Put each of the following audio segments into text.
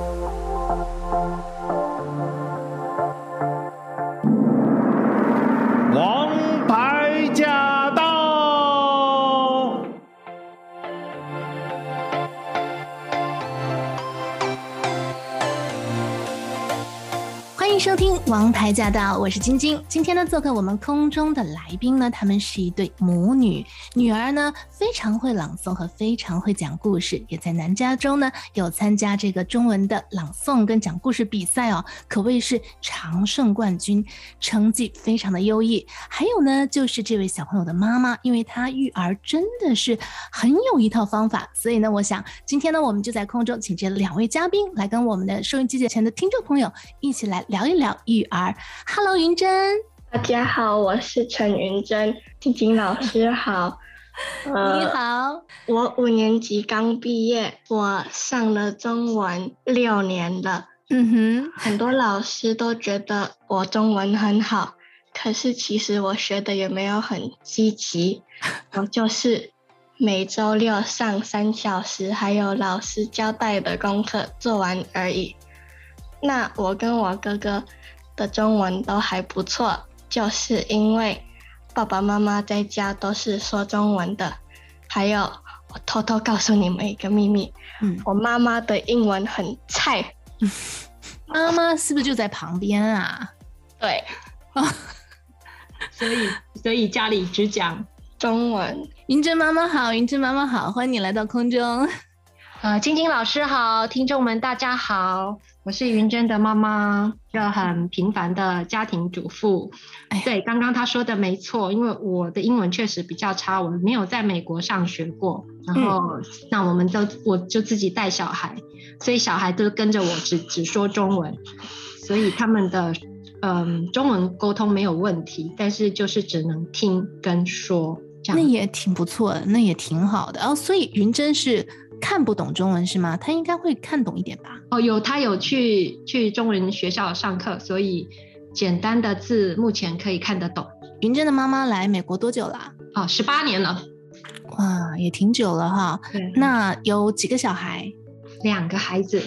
收王牌驾到，我是晶晶。今天呢，做客我们空中的来宾呢，他们是一对母女，女儿呢非常会朗诵和非常会讲故事，也在南加州呢有参加这个中文的朗诵跟讲故事比赛哦，可谓是常胜冠军，成绩非常的优异。还有呢，就是这位小朋友的妈妈，因为她育儿真的是很有一套方法，所以呢，我想今天呢，我们就在空中请这两位嘉宾来跟我们的收音机前的听众朋友一起来聊一聊育儿，Hello，云珍，大家好，我是陈云珍，静静老师好，呃、你好，我五年级刚毕业，我上了中文六年了，嗯哼，很多老师都觉得我中文很好，可是其实我学的也没有很积极，我就是每周六上三小时，还有老师交代的功课做完而已。那我跟我哥哥。的中文都还不错，就是因为爸爸妈妈在家都是说中文的。还有，我偷偷告诉你们一个秘密，嗯，我妈妈的英文很菜。妈妈是不是就在旁边啊？对，所以所以家里只讲中文。云珍妈妈好，云珍妈妈好，欢迎你来到空中。呃，晶晶老师好，听众们大家好，我是云珍的妈妈，一个很平凡的家庭主妇。哎，对，刚刚她说的没错，因为我的英文确实比较差，我没有在美国上学过，然后、嗯、那我们都我就自己带小孩，所以小孩都跟着我只只说中文，所以他们的嗯、呃、中文沟通没有问题，但是就是只能听跟说这样，那也挺不错的，那也挺好的哦。所以云珍是。看不懂中文是吗？他应该会看懂一点吧？哦，有，他有去去中文学校上课，所以简单的字目前可以看得懂。云珍的妈妈来美国多久了？哦，十八年了，哇，也挺久了哈。对，那有几个小孩？两个孩子。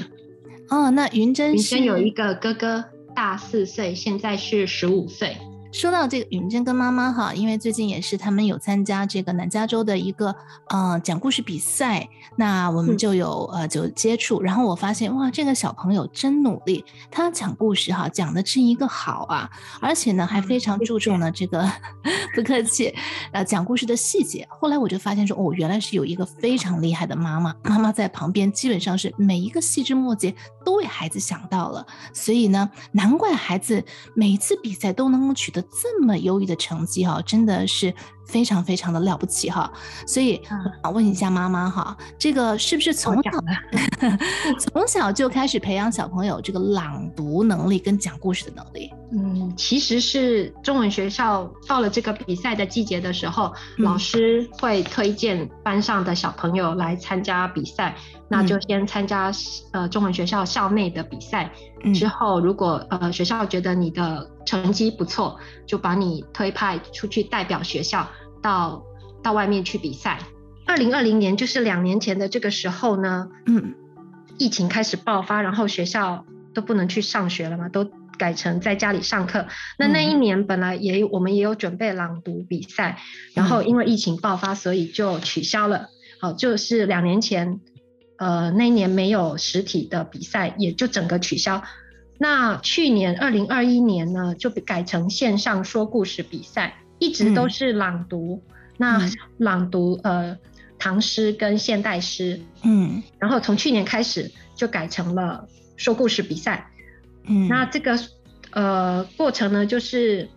哦，那云珍云珍有一个哥哥，大四岁，现在是十五岁。说到这个云珍跟妈妈哈，因为最近也是他们有参加这个南加州的一个呃讲故事比赛，那我们就有、嗯、呃就接触，然后我发现哇，这个小朋友真努力，他讲故事哈讲的是一个好啊，而且呢还非常注重了这个、嗯、不客气呃讲故事的细节。后来我就发现说哦，原来是有一个非常厉害的妈妈，妈妈在旁边基本上是每一个细枝末节都为孩子想到了，所以呢难怪孩子每一次比赛都能够取得。这么优异的成绩哈，真的是非常非常的了不起哈。所以我想问一下妈妈哈，这个是不是从小 从小就开始培养小朋友这个朗读能力跟讲故事的能力？嗯，其实是中文学校到了这个比赛的季节的时候，嗯、老师会推荐班上的小朋友来参加比赛。那就先参加呃中文学校校内的比赛，嗯、之后如果呃学校觉得你的成绩不错，就把你推派出去代表学校到到外面去比赛。二零二零年就是两年前的这个时候呢，嗯，疫情开始爆发，然后学校都不能去上学了嘛，都改成在家里上课。那那一年本来也有我们也有准备朗读比赛，然后因为疫情爆发，所以就取消了。好，就是两年前。呃，那一年没有实体的比赛，也就整个取消。那去年二零二一年呢，就改成线上说故事比赛，一直都是朗读。嗯、那朗读呃唐诗跟现代诗，嗯，然后从去年开始就改成了说故事比赛。嗯，那这个呃过程呢，就是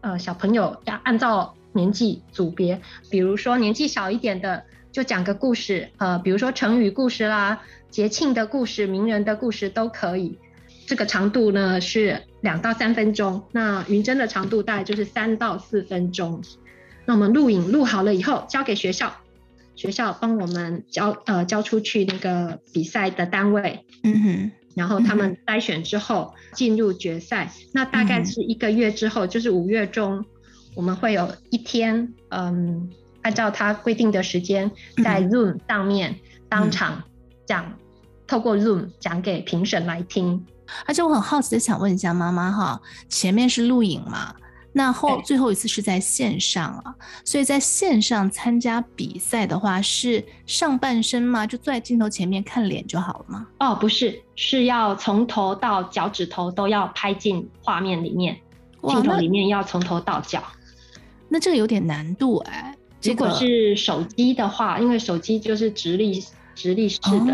呃小朋友要按照年纪组别，比如说年纪小一点的。就讲个故事，呃，比如说成语故事啦、节庆的故事、名人的故事都可以。这个长度呢是两到三分钟，那云针的长度大概就是三到四分钟。那我们录影录好了以后，交给学校，学校帮我们交呃交出去那个比赛的单位，嗯哼，然后他们筛选之后进入决赛。那大概是一个月之后，就是五月中，我们会有一天，嗯。按照他规定的时间，在 Zoom 上面当场讲透过 Zoom 讲给评审来听。而且我很好奇的想问一下妈妈哈，前面是录影嘛？那后最后一次是在线上啊，所以在线上参加比赛的话，是上半身吗？就坐在镜头前面看脸就好了吗？哦，不是，是要从头到脚趾头都要拍进画面里面，镜头里面要从头到脚。那这个有点难度哎。如果是手机的话，因为手机就是直立直立式的，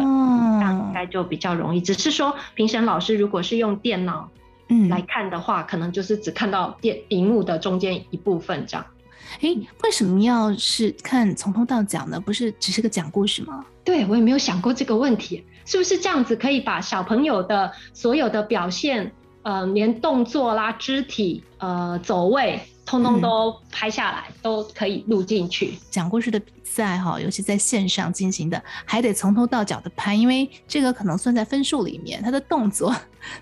那应该就比较容易。只是说评审老师如果是用电脑。嗯，来看的话，可能就是只看到电荧幕的中间一部分这样。哎，为什么要是看从头到脚呢？不是只是个讲故事吗？对，我也没有想过这个问题，是不是这样子可以把小朋友的所有的表现，呃，连动作啦、肢体、呃、走位，通通都拍下来，嗯、都可以录进去。讲故事的比赛哈，尤其在线上进行的，还得从头到脚的拍，因为这个可能算在分数里面，他的动作、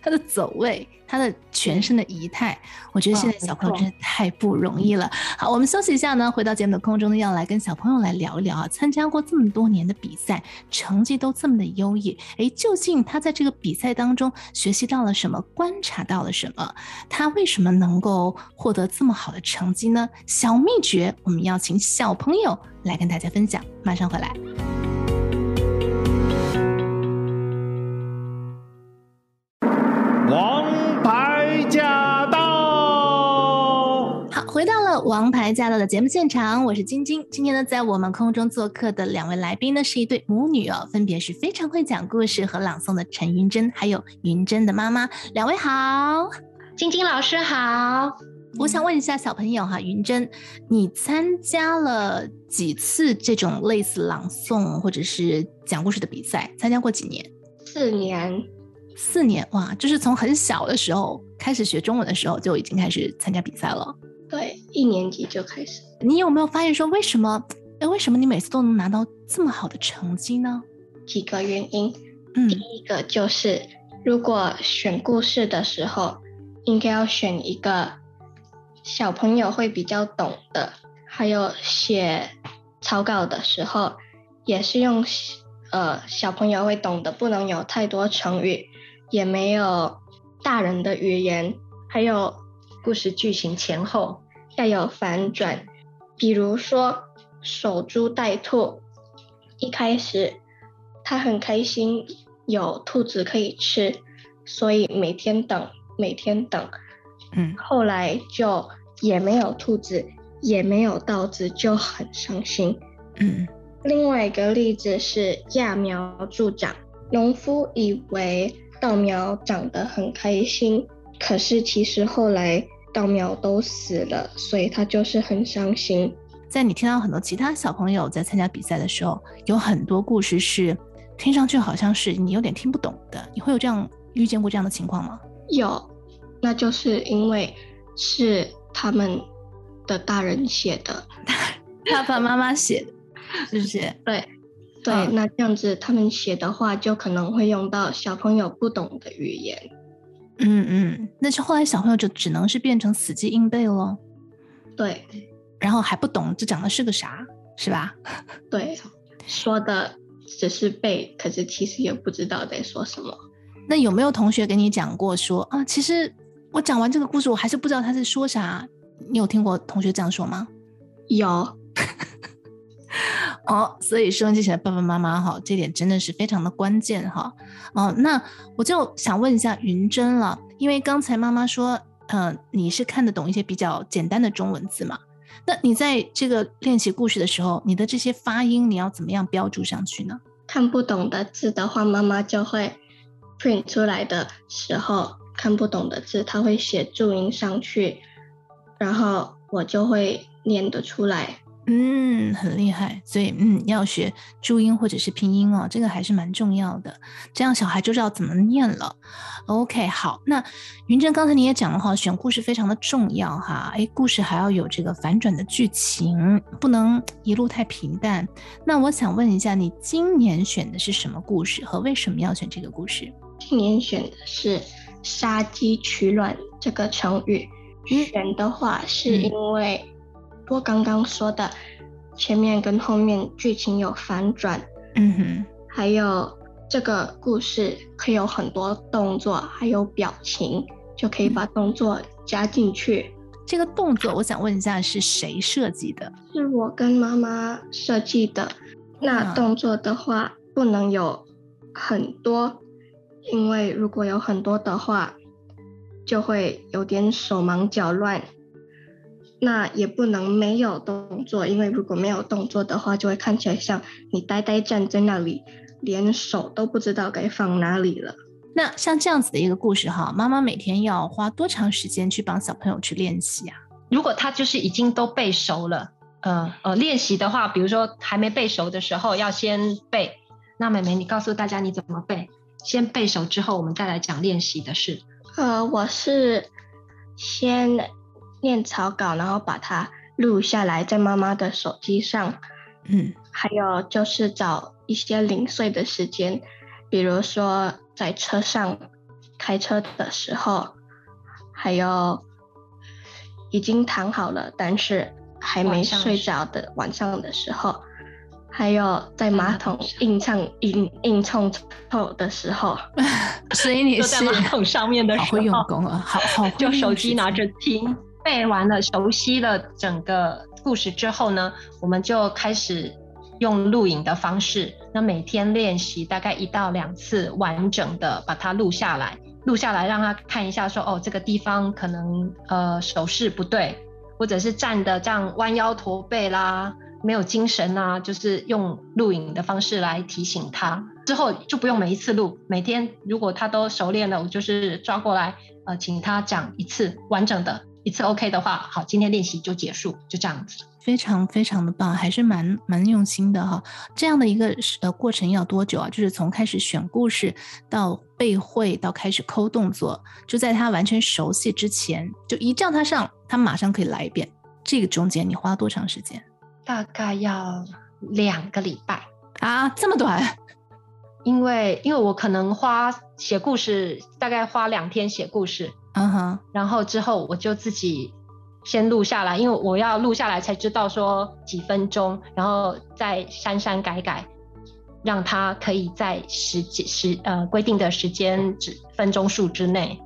他的走位。他的全身的仪态，我觉得现在小朋友真的太不容易了。好，我们休息一下呢，回到节目的空中呢，要来跟小朋友来聊一聊啊。参加过这么多年的比赛，成绩都这么的优异，哎，究竟他在这个比赛当中学习到了什么，观察到了什么？他为什么能够获得这么好的成绩呢？小秘诀，我们要请小朋友来跟大家分享。马上回来。回到了王牌驾到的节目现场，我是晶晶。今天呢，在我们空中做客的两位来宾呢，是一对母女哦，分别是非常会讲故事和朗诵的陈云珍，还有云珍的妈妈。两位好，晶晶老师好。我想问一下小朋友哈，云珍，你参加了几次这种类似朗诵或者是讲故事的比赛？参加过几年？四年。四年哇，就是从很小的时候开始学中文的时候就已经开始参加比赛了。对，一年级就开始。你有没有发现说，为什么？哎，为什么你每次都能拿到这么好的成绩呢？几个原因。嗯，第一个就是，如果选故事的时候，应该要选一个小朋友会比较懂的。还有写草稿的时候，也是用呃小朋友会懂的，不能有太多成语，也没有大人的语言，还有故事剧情前后。要有反转，比如说守株待兔，一开始他很开心有兔子可以吃，所以每天等，每天等，嗯，后来就也没有兔子，也没有稻子，就很伤心，嗯。另外一个例子是揠苗助长，农夫以为稻苗长得很开心，可是其实后来。稻苗都死了，所以他就是很伤心。在你听到很多其他小朋友在参加比赛的时候，有很多故事是听上去好像是你有点听不懂的。你会有这样遇见过这样的情况吗？有，那就是因为是他们的大人写的，爸爸妈妈写的，是不是？对，对，嗯，那这样子他们写的话就可能会用到小朋友不懂的语言。嗯嗯，那是后来小朋友就只能是变成死记硬背了，对，然后还不懂这讲的是个啥，是吧？对，说的只是背，可是其实也不知道在说什么。那有没有同学给你讲过说啊，其实我讲完这个故事，我还是不知道他在说啥？你有听过同学这样说吗？有。哦，所以收音机前的爸爸妈妈哈，这点真的是非常的关键哈。哦，那我就想问一下云真了，因为刚才妈妈说，嗯、呃，你是看得懂一些比较简单的中文字嘛？那你在这个练习故事的时候，你的这些发音你要怎么样标注上去呢？看不懂的字的话，妈妈就会 print 出来的时候，看不懂的字，他会写注音上去，然后我就会念得出来。嗯，很厉害，所以嗯，要学注音或者是拼音哦，这个还是蛮重要的，这样小孩就知道怎么念了。OK，好，那云珍刚才你也讲了哈，选故事非常的重要哈，诶，故事还要有这个反转的剧情，不能一路太平淡。那我想问一下，你今年选的是什么故事和为什么要选这个故事？今年选的是杀鸡取卵这个成语，选的话是因为、嗯。我刚刚说的前面跟后面剧情有反转，嗯哼，还有这个故事可以有很多动作，还有表情，就可以把动作加进去。这个动作，我想问一下，是谁设计的？是我跟妈妈设计的。那动作的话，不能有很多，因为如果有很多的话，就会有点手忙脚乱。那也不能没有动作，因为如果没有动作的话，就会看起来像你呆呆站在那里，连手都不知道该放哪里了。那像这样子的一个故事哈，妈妈每天要花多长时间去帮小朋友去练习啊？如果他就是已经都背熟了，呃呃，练习的话，比如说还没背熟的时候要先背。那妹妹，你告诉大家你怎么背？先背熟之后，我们再来讲练习的事。呃，我是先。念草稿，然后把它录下来，在妈妈的手机上。嗯，还有就是找一些零碎的时间，比如说在车上开车的时候，还有已经躺好了但是还没睡着的晚上的时候，还有在马桶硬唱硬硬冲后的时候。所以你是在马桶上面的时候，好会用功啊，好好 就手机拿着听。背完了，熟悉了整个故事之后呢，我们就开始用录影的方式。那每天练习大概一到两次，完整的把它录下来，录下来让他看一下说，说哦，这个地方可能呃手势不对，或者是站的这样弯腰驼背啦，没有精神啊，就是用录影的方式来提醒他。之后就不用每一次录，每天如果他都熟练了，我就是抓过来呃，请他讲一次完整的。一次 OK 的话，好，今天练习就结束，就这样子。非常非常的棒，还是蛮蛮用心的哈。这样的一个呃过程要多久啊？就是从开始选故事到背会到开始抠动作，就在他完全熟悉之前，就一叫他上，他马上可以来一遍。这个中间你花多长时间？大概要两个礼拜啊，这么短？因为因为我可能花写故事，大概花两天写故事。嗯哼，然后之后我就自己先录下来，因为我要录下来才知道说几分钟，然后再删删改改，让它可以在时间时呃规定的时间之分钟数之内。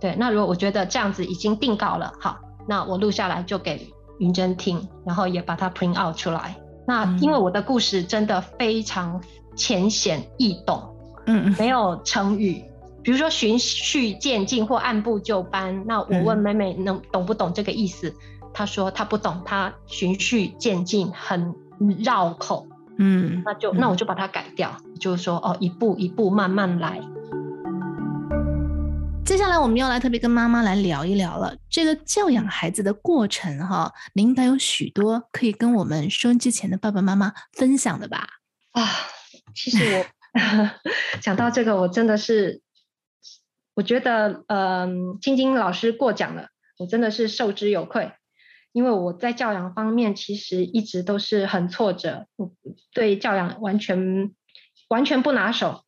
对，那如果我觉得这样子已经定稿了，好，那我录下来就给云珍听，然后也把它 print out 出来。那因为我的故事真的非常浅显易懂，嗯，没有成语。比如说循序渐进或按部就班，那我问妹妹能懂不懂这个意思？她、嗯、说她不懂，她循序渐进很绕口，嗯，那就那我就把它改掉，嗯、就是说哦，一步一步慢慢来。接下来我们要来特别跟妈妈来聊一聊了，这个教养孩子的过程哈，您应该有许多可以跟我们收音机前的爸爸妈妈分享的吧？啊，其实我 讲到这个，我真的是。我觉得，嗯，晶晶老师过奖了，我真的是受之有愧，因为我在教养方面其实一直都是很挫折，对教养完全完全不拿手。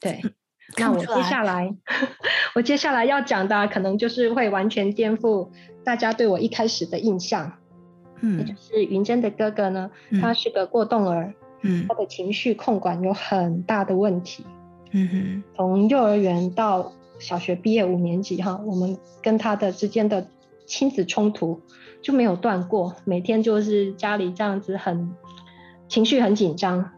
对，那我接下来 我接下来要讲的可能就是会完全颠覆大家对我一开始的印象。嗯，也就是云珍的哥哥呢，嗯，他是个过动儿，嗯，他的情绪控管有很大的问题。嗯哼，从幼儿园到小学毕业五年级哈，我们跟他的之间的亲子冲突就没有断过，每天就是家里这样子很情绪很紧张，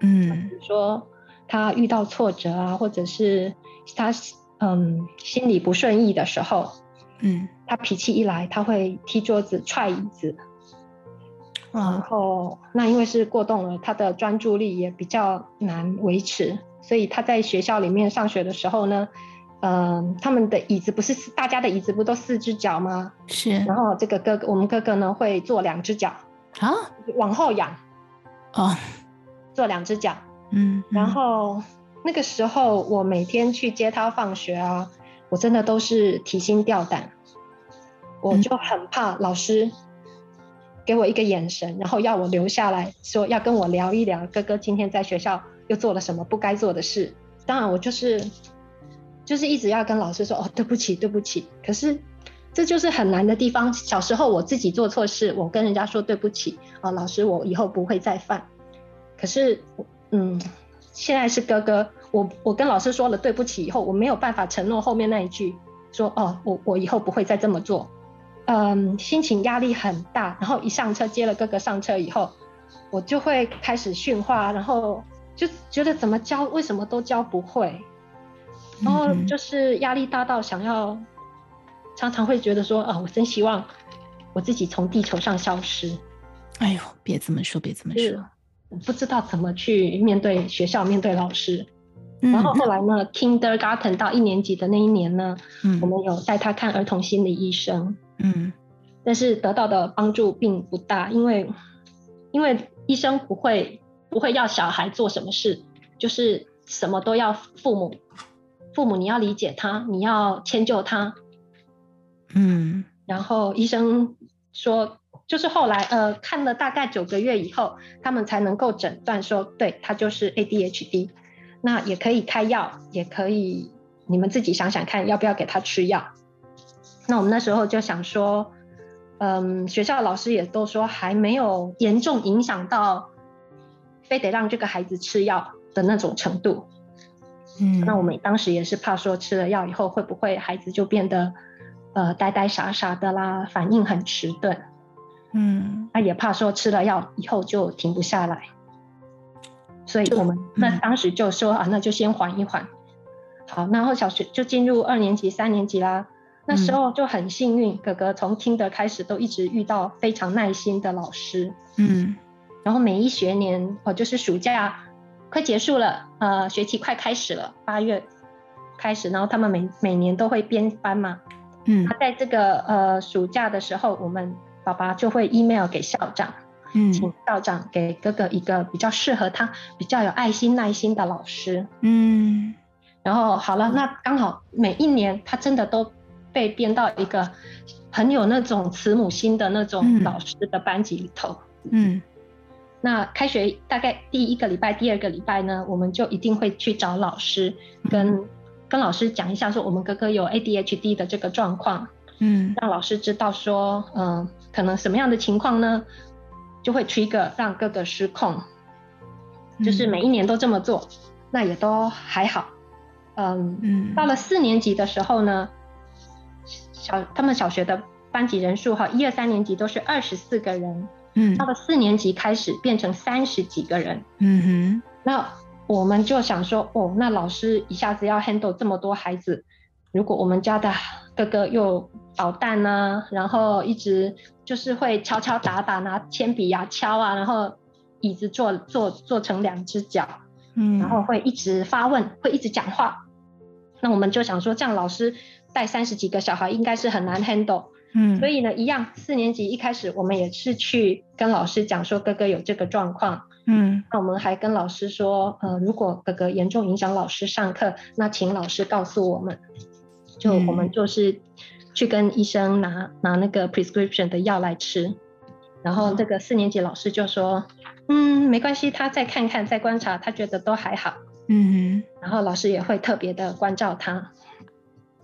嗯，比如说他遇到挫折啊，或者是他嗯心里不顺意的时候，嗯，他脾气一来，他会踢桌子、踹椅子，然后那因为是过动了，他的专注力也比较难维持，所以他在学校里面上学的时候呢。嗯、呃，他们的椅子不是大家的椅子不都四只脚吗？是。然后这个哥哥，我们哥哥呢会坐两只脚啊，往后仰。哦，做两只脚。嗯。然后那个时候我每天去接他放学啊，我真的都是提心吊胆，我就很怕老师给我一个眼神，然后要我留下来说要跟我聊一聊哥哥今天在学校又做了什么不该做的事。当然我就是。就是一直要跟老师说哦，对不起，对不起。可是这就是很难的地方。小时候我自己做错事，我跟人家说对不起啊，老师，我以后不会再犯。可是，嗯，现在是哥哥，我我跟老师说了对不起以后，我没有办法承诺后面那一句，说哦，我我以后不会再这么做。嗯，心情压力很大，然后一上车接了哥哥上车以后，我就会开始训话，然后就觉得怎么教，为什么都教不会，然后就是压力大到想要，常常会觉得说啊，我真希望我自己从地球上消失。哎呦，别这么说，别这么说。我不知道怎么去面对学校，面对老师。嗯、然后后来呢，Kindergarten 到一年级的那一年呢，嗯、我们有带他看儿童心理医生。嗯，但是得到的帮助并不大，因为因为医生不会不会要小孩做什么事，就是什么都要父母，父母你要理解他，你要迁就他。嗯，然后医生说。就是后来，呃，看了大概九个月以后，他们才能够诊断说，对，他就是 ADHD，那也可以开药，也可以，你们自己想想看，要不要给他吃药？那我们那时候就想说，嗯，学校老师也都说还没有严重影响到，非得让这个孩子吃药的那种程度。嗯，那我们当时也是怕说吃了药以后会不会孩子就变得，呃，呆呆傻傻的啦，反应很迟钝。嗯，他也怕说吃了药以后就停不下来，所以我们那当时就说啊，那就先缓一缓。好，然后小学就进入二年级、三年级啦。那时候就很幸运，哥哥从 Kinder 开始都一直遇到非常耐心的老师。嗯，然后每一学年哦，就是暑假快结束了，呃，学期快开始了，八月开始，然后他们每每年都会编班嘛。嗯，他在这个呃暑假的时候，我们。爸爸就会 email 给校长，嗯，请校长给哥哥一个比较适合他、比较有爱心、耐心的老师，嗯，然后好了，那刚好每一年他真的都被编到一个很有那种慈母心的那种老师的班级里头，嗯，那开学大概第一个礼拜、第二个礼拜呢，我们就一定会去找老师，跟跟老师讲一下说我们哥哥有 ADHD 的这个状况，嗯，让老师知道说，嗯。可能什么样的情况呢？就会 trigger 让哥哥失控，就是每一年都这么做，嗯、那也都还好。嗯嗯，到了四年级的时候呢，小他们小学的班级人数哈，一二三年级都是二十四个人，嗯，到了四年级开始变成三十几个人，嗯哼，那我们就想说，哦，那老师一下子要 handle 这么多孩子，如果我们家的哥哥又捣蛋呢，然后一直。就是会敲敲打打，拿铅笔呀敲啊，然后椅子做做做成两只脚，嗯，然后会一直发问，会一直讲话。那我们就想说，这样老师带三十几个小孩应该是很难 handle，嗯，所以呢，一样，四年级一开始我们也是去跟老师讲说哥哥有这个状况，嗯，那我们还跟老师说，呃，如果哥哥严重影响老师上课，那请老师告诉我们，就我们就是。嗯去跟医生拿拿那个 prescription 的药来吃，然后这个四年级老师就说，嗯，没关系，他再看看，再观察，他觉得都还好，嗯哼，然后老师也会特别的关照他，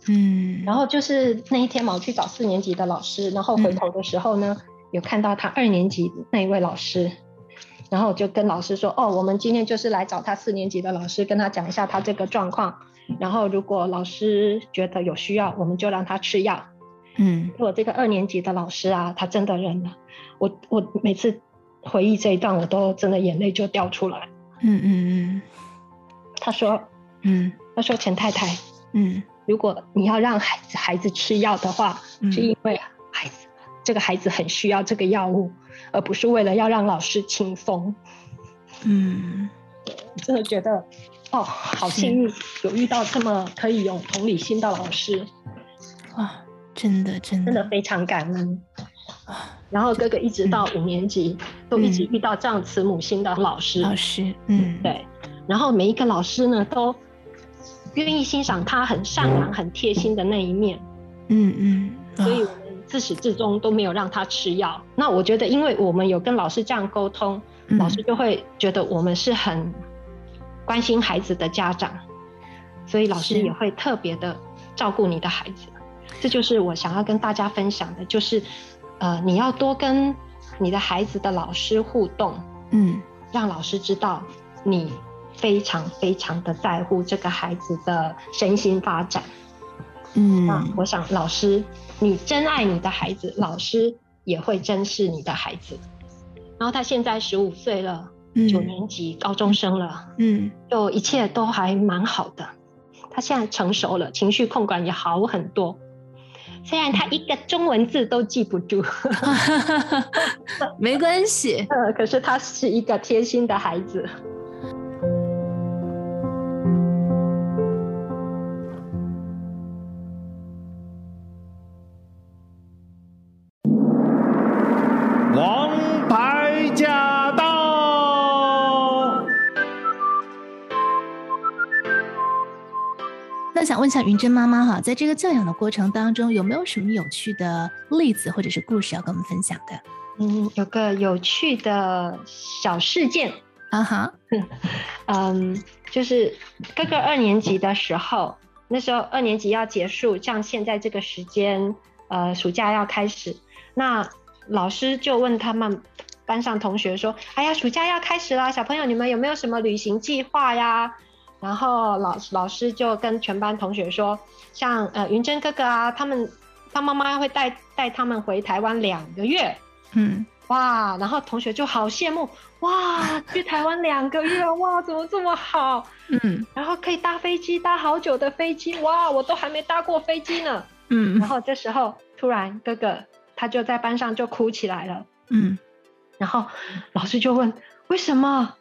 嗯，然后就是那一天嘛，我去找四年级的老师，然后回头的时候呢，嗯、有看到他二年级那一位老师，然后我就跟老师说，哦，我们今天就是来找他四年级的老师，跟他讲一下他这个状况。然后，如果老师觉得有需要，我们就让他吃药。嗯，我这个二年级的老师啊，他真的忍了。我我每次回忆这一段，我都真的眼泪就掉出来。嗯嗯嗯。他说，嗯，他说钱太太，嗯，如果你要让孩子孩子吃药的话，嗯，是因为孩子这个孩子很需要这个药物，而不是为了要让老师轻松。嗯，我 真的觉得。哦，好幸运有遇到这么可以有同理心的老师，哇，真的真的真的非常感恩。然后哥哥一直到五年级，嗯、都一直遇到这样慈母心的老师。老师，嗯，对。然后每一个老师呢，都愿意欣赏他很善良、很贴心的那一面。嗯嗯。嗯，所以我们自始至终都没有让他吃药。那我觉得，因为我们有跟老师这样沟通，嗯、老师就会觉得我们是很。关心孩子的家长，所以老师也会特别的照顾你的孩子。这就是我想要跟大家分享的，就是，呃，你要多跟你的孩子的老师互动，嗯，让老师知道你非常非常的在乎这个孩子的身心发展。嗯，那我想老师，你真爱你的孩子，老师也会珍视你的孩子。然后他现在十五岁了，九年级高中生了，嗯，就一切都还蛮好的。他现在成熟了，情绪控管也好很多。虽然他一个中文字都记不住，没关系。呃，可是他是一个贴心的孩子。想问一下云珍妈妈哈，在这个教养的过程当中，有没有什么有趣的例子或者是故事要跟我们分享的？嗯，有个有趣的小事件啊哈，嗯，就是哥哥二年级的时候，那时候二年级要结束，像现在这个时间，呃，暑假要开始，那。老师就问他们班上同学说：“哎呀，暑假要开始了，小朋友你们有没有什么旅行计划呀？”然后老老师就跟全班同学说：“像呃云珍哥哥啊，他们他妈妈会带带他们回台湾两个月。”嗯，哇，然后同学就好羡慕，哇，去台湾两个月，哇，怎么这么好？嗯，然后可以搭飞机，搭好久的飞机，哇，我都还没搭过飞机呢。嗯，然后这时候突然哥哥。他就在班上就哭起来了，嗯，然后老师就问为什么，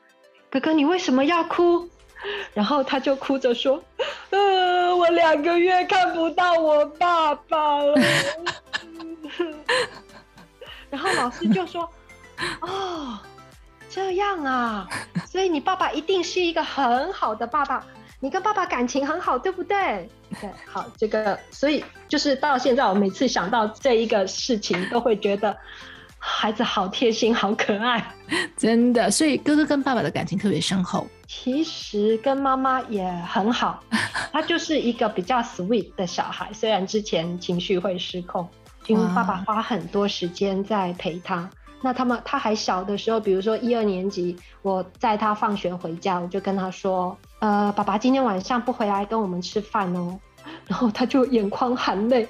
哥哥你为什么要哭？然后他就哭着说，呃，我两个月看不到我爸爸了。然后老师就说，哦，这样啊，所以你爸爸一定是一个很好的爸爸。你跟爸爸感情很好，对不对？对，好，这个，所以就是到现在，我每次想到这一个事情，都会觉得孩子好贴心，好可爱，真的。所以哥哥跟爸爸的感情特别深厚。其实跟妈妈也很好，他就是一个比较 sweet 的小孩，虽然之前情绪会失控，因为爸爸花很多时间在陪他。那他们他还小的时候，比如说一二年级，我载他放学回家，我就跟他说：“呃，爸爸今天晚上不回来跟我们吃饭哦。”然后他就眼眶含泪，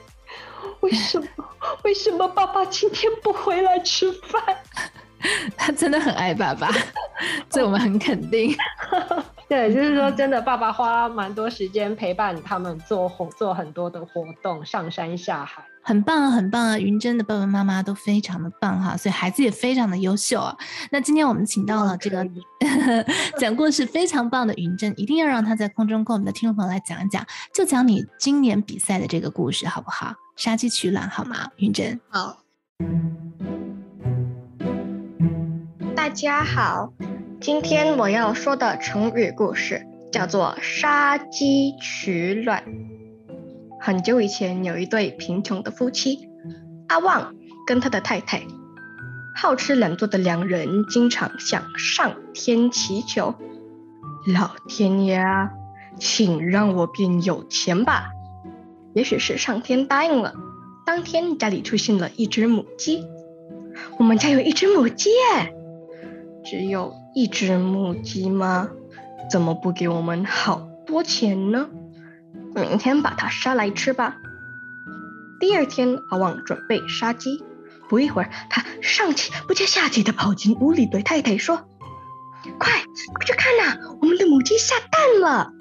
为什么？为什么爸爸今天不回来吃饭？他真的很爱爸爸，这我们很肯定。对，就是说真的，爸爸花蛮多时间陪伴他们做活，做很多的活动，上山下海。很棒啊，很棒啊！云真的爸爸妈妈都非常的棒哈，所以孩子也非常的优秀啊。那今天我们请到了这个 讲故事非常棒的云真，一定要让他在空中跟我们的听众朋友来讲一讲，就讲你今年比赛的这个故事好不好？杀鸡取卵好吗？云真，好。大家好，今天我要说的成语故事叫做杀鸡取卵。很久以前，有一对贫穷的夫妻，阿旺跟他的太太，好吃懒做的两人，经常向上天祈求：“老天爷啊，请让我变有钱吧！”也许是上天答应了，当天家里出现了一只母鸡。我们家有一只母鸡耶，只有一只母鸡吗？怎么不给我们好多钱呢？明天把它杀来吃吧。第二天，阿旺准备杀鸡，不一会儿，他上气不接下气地跑进屋里，对太太说：“快，快去看呐，我们的母鸡下蛋了。”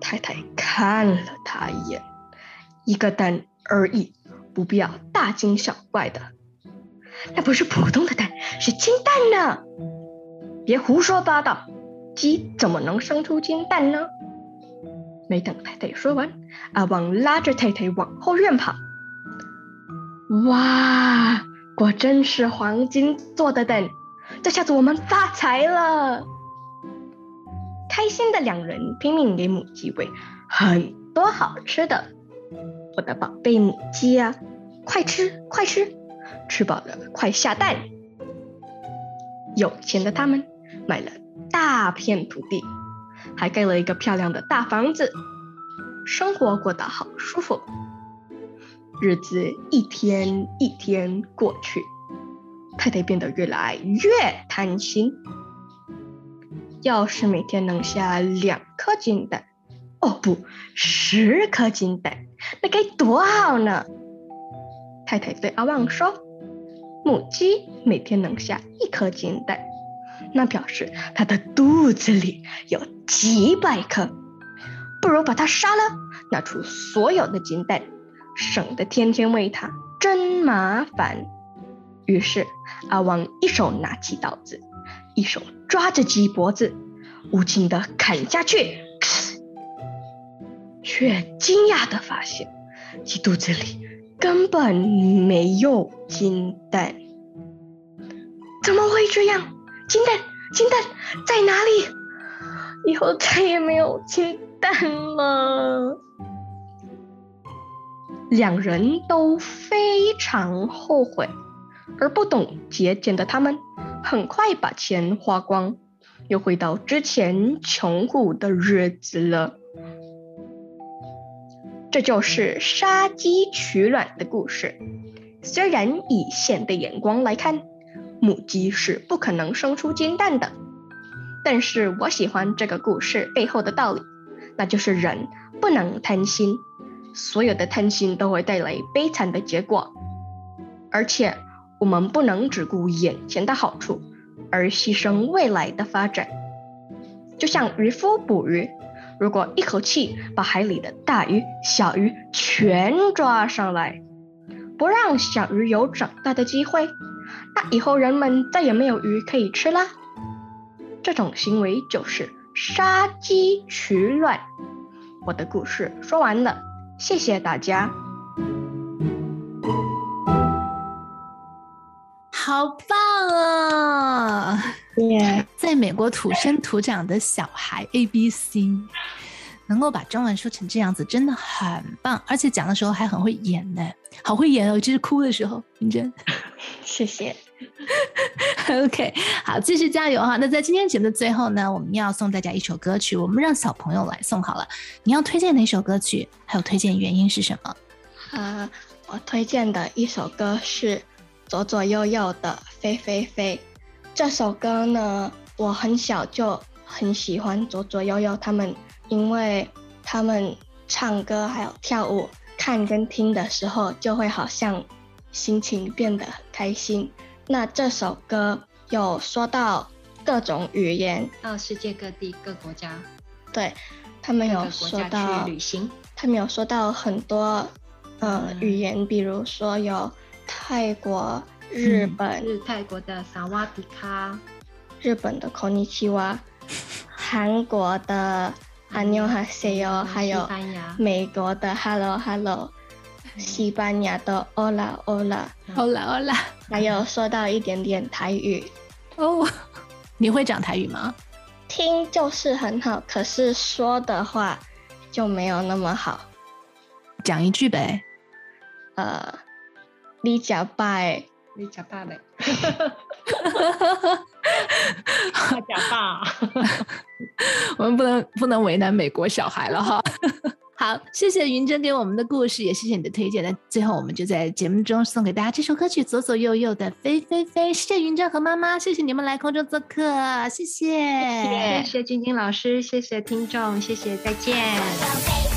太太看了他一眼，一个蛋而已，不必要大惊小怪的。那不是普通的蛋，是金蛋呢！别胡说八道，鸡怎么能生出金蛋呢？没等太太说完，阿旺拉着太太往后院跑。哇，果真是黄金做的蛋，这下子我们发财了！开心的两人拼命给母鸡喂很多好吃的。我的宝贝母鸡啊，快吃快吃，吃饱了快下蛋。有钱的他们买了大片土地。还盖了一个漂亮的大房子，生活过得好舒服。日子一天一天过去，太太变得越来越贪心。要是每天能下两颗金蛋，哦不，十颗金蛋，那该多好呢！太太对阿旺说：“母鸡每天能下一颗金蛋，那表示他的肚子里有几百颗。不如把它杀了，拿出所有的金蛋，省得天天喂它，真麻烦。”于是阿旺一手拿起刀子，一手抓着鸡脖子，无情地砍下去，却惊讶地发现鸡肚子里。根本没有金蛋，怎么会这样？金蛋，金蛋在哪里？以后再也没有金蛋了。两人都非常后悔，而不懂节俭的他们，很快把钱花光，又回到之前穷苦的日子了。这就是杀鸡取卵的故事。虽然以现代眼光来看，母鸡是不可能生出金蛋的，但是我喜欢这个故事背后的道理，那就是人不能贪心，所有的贪心都会带来悲惨的结果。而且我们不能只顾眼前的好处，而牺牲未来的发展。就像渔夫捕鱼。如果一口气把海里的大鱼、小鱼全抓上来，不让小鱼有长大的机会，那以后人们再也没有鱼可以吃啦。这种行为就是杀鸡取卵。我的故事说完了，谢谢大家。好棒啊！耶，在美国土生土长的小孩 A B C，能够把中文说成这样子，真的很棒，而且讲的时候还很会演呢，好会演哦！就是哭的时候，云珍，谢谢。OK，好，继续加油哈！那在今天节目的最后呢，我们要送大家一首歌曲，我们让小朋友来送好了。你要推荐哪首歌曲？还有推荐原因是什么？啊，我推荐的一首歌是左左右右的飞飞飞。这首歌呢，我很小就很喜欢左左右右他们，因为他们唱歌还有跳舞，看跟听的时候就会好像心情变得很开心。那这首歌有说到各种语言，到世界各地各国家，对，他们有说到旅行，他们有说到很多呃、嗯、语言，比如说有泰国。日本、日泰国的萨瓦迪卡，日本的こんにちは，韩国的 안녕하세요，还有美国的 Hello Hello，西班牙的 Hola Hola Hola Hola，还有说到一点点台语哦，你会讲台语吗？听就是很好，可是说的话就没有那么好。讲一句呗，呃，你假拜。你假爸嘞，他假爸， 我们不能不能为难美国小孩了哈。好，谢谢云珍给我们的故事，也谢谢你的推荐。那最后我们就在节目中送给大家这首歌曲《左左右右的飞飞飞》。谢谢云珍和妈妈，谢谢你们来空中做客，谢谢，谢谢晶晶老师，谢谢听众，谢谢，再见。